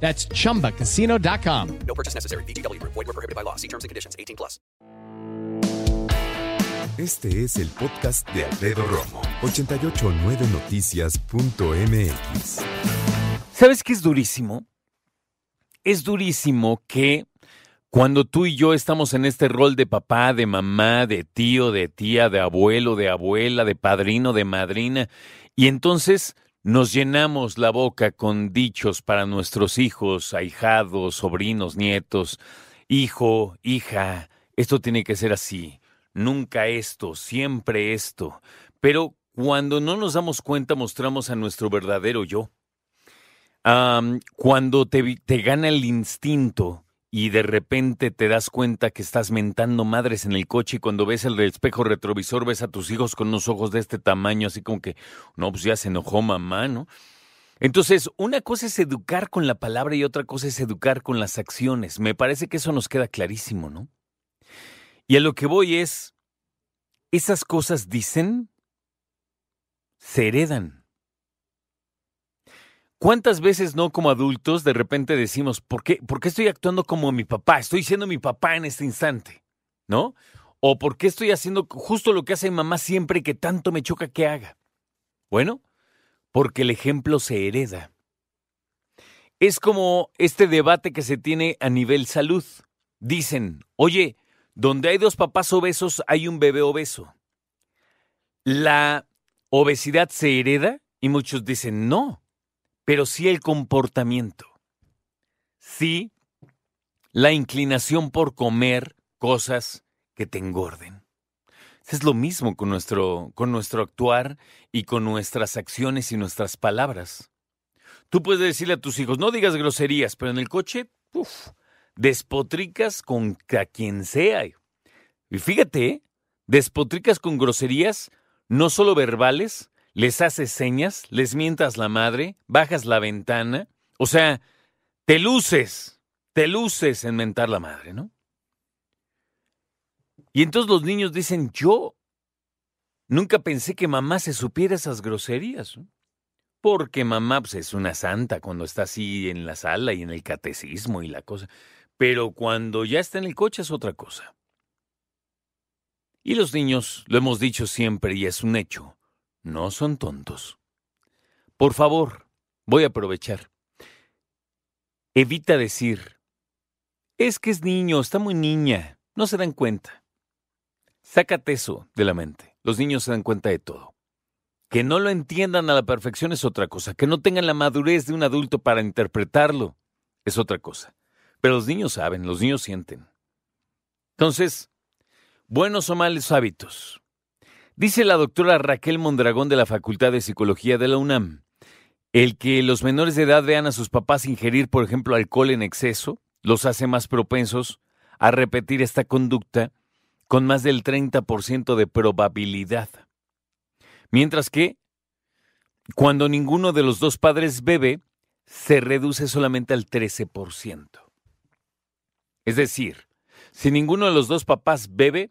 That's chumbacasino.com. No purchase necessary. BGW. Void were prohibited by law. See terms and conditions. 18 plus. Este es el podcast de Alfredo Romo. 889noticias.mx. ¿Sabes qué es durísimo? Es durísimo que cuando tú y yo estamos en este rol de papá, de mamá, de tío, de tía, de abuelo, de abuela, de padrino, de madrina, y entonces nos llenamos la boca con dichos para nuestros hijos, ahijados, sobrinos, nietos, hijo, hija, esto tiene que ser así, nunca esto, siempre esto, pero cuando no nos damos cuenta mostramos a nuestro verdadero yo. Cuando te, te gana el instinto y de repente te das cuenta que estás mentando madres en el coche y cuando ves el espejo retrovisor ves a tus hijos con unos ojos de este tamaño, así como que, no, pues ya se enojó mamá, ¿no? Entonces, una cosa es educar con la palabra y otra cosa es educar con las acciones. Me parece que eso nos queda clarísimo, ¿no? Y a lo que voy es, esas cosas dicen, se heredan. ¿Cuántas veces no como adultos de repente decimos, ¿por qué, ¿por qué estoy actuando como mi papá? Estoy siendo mi papá en este instante, ¿no? ¿O por qué estoy haciendo justo lo que hace mi mamá siempre que tanto me choca que haga? Bueno, porque el ejemplo se hereda. Es como este debate que se tiene a nivel salud. Dicen, oye, donde hay dos papás obesos hay un bebé obeso. ¿La obesidad se hereda? Y muchos dicen, no, pero sí el comportamiento. Sí, la inclinación por comer cosas que te engorden. Es lo mismo con nuestro, con nuestro actuar y con nuestras acciones y nuestras palabras. Tú puedes decirle a tus hijos, no digas groserías, pero en el coche, uf, despotricas con a quien sea. Y fíjate, ¿eh? despotricas con groserías, no solo verbales, les haces señas, les mientas la madre, bajas la ventana, o sea, te luces, te luces en mentar la madre, ¿no? Y entonces los niños dicen, yo nunca pensé que mamá se supiera esas groserías. Porque mamá pues, es una santa cuando está así en la sala y en el catecismo y la cosa. Pero cuando ya está en el coche es otra cosa. Y los niños, lo hemos dicho siempre y es un hecho, no son tontos. Por favor, voy a aprovechar. Evita decir, es que es niño, está muy niña, no se dan cuenta. Sácate eso de la mente. Los niños se dan cuenta de todo. Que no lo entiendan a la perfección es otra cosa. Que no tengan la madurez de un adulto para interpretarlo es otra cosa. Pero los niños saben, los niños sienten. Entonces, buenos o malos hábitos. Dice la doctora Raquel Mondragón de la Facultad de Psicología de la UNAM, el que los menores de edad vean a sus papás ingerir, por ejemplo, alcohol en exceso, los hace más propensos a repetir esta conducta con más del 30% de probabilidad. Mientras que, cuando ninguno de los dos padres bebe, se reduce solamente al 13%. Es decir, si ninguno de los dos papás bebe,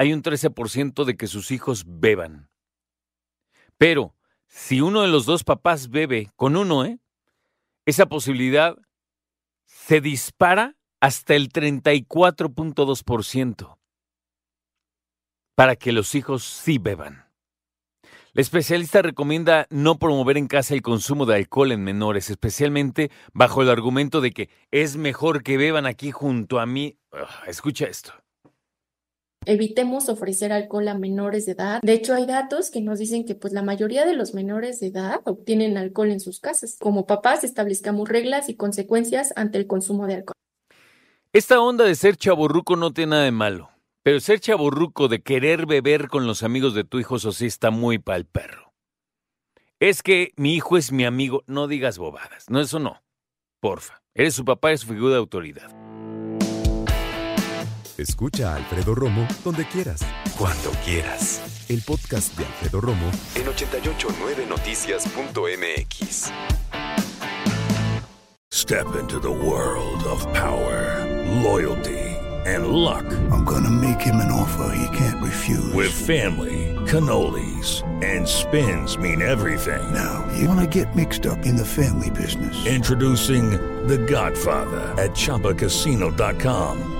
hay un 13% de que sus hijos beban. Pero, si uno de los dos papás bebe con uno, ¿eh? esa posibilidad se dispara hasta el 34.2% para que los hijos sí beban. La especialista recomienda no promover en casa el consumo de alcohol en menores, especialmente bajo el argumento de que es mejor que beban aquí junto a mí. Ugh, escucha esto. Evitemos ofrecer alcohol a menores de edad. De hecho, hay datos que nos dicen que pues la mayoría de los menores de edad obtienen alcohol en sus casas. Como papás establezcamos reglas y consecuencias ante el consumo de alcohol. Esta onda de ser chaborruco no tiene nada de malo, pero ser chaborruco de querer beber con los amigos de tu hijo, eso sí está muy pa'l perro. Es que mi hijo es mi amigo, no digas bobadas, no, eso no. Porfa, eres su papá, es su figura de autoridad. Escucha a Alfredo Romo donde quieras, cuando quieras. El podcast de Alfredo Romo en 889noticias.mx. Step into the world of power, loyalty, and luck. I'm gonna make him an offer he can't refuse. With family, cannolis, and spins mean everything. Now, you wanna get mixed up in the family business. Introducing The Godfather at ChumbaCasino.com.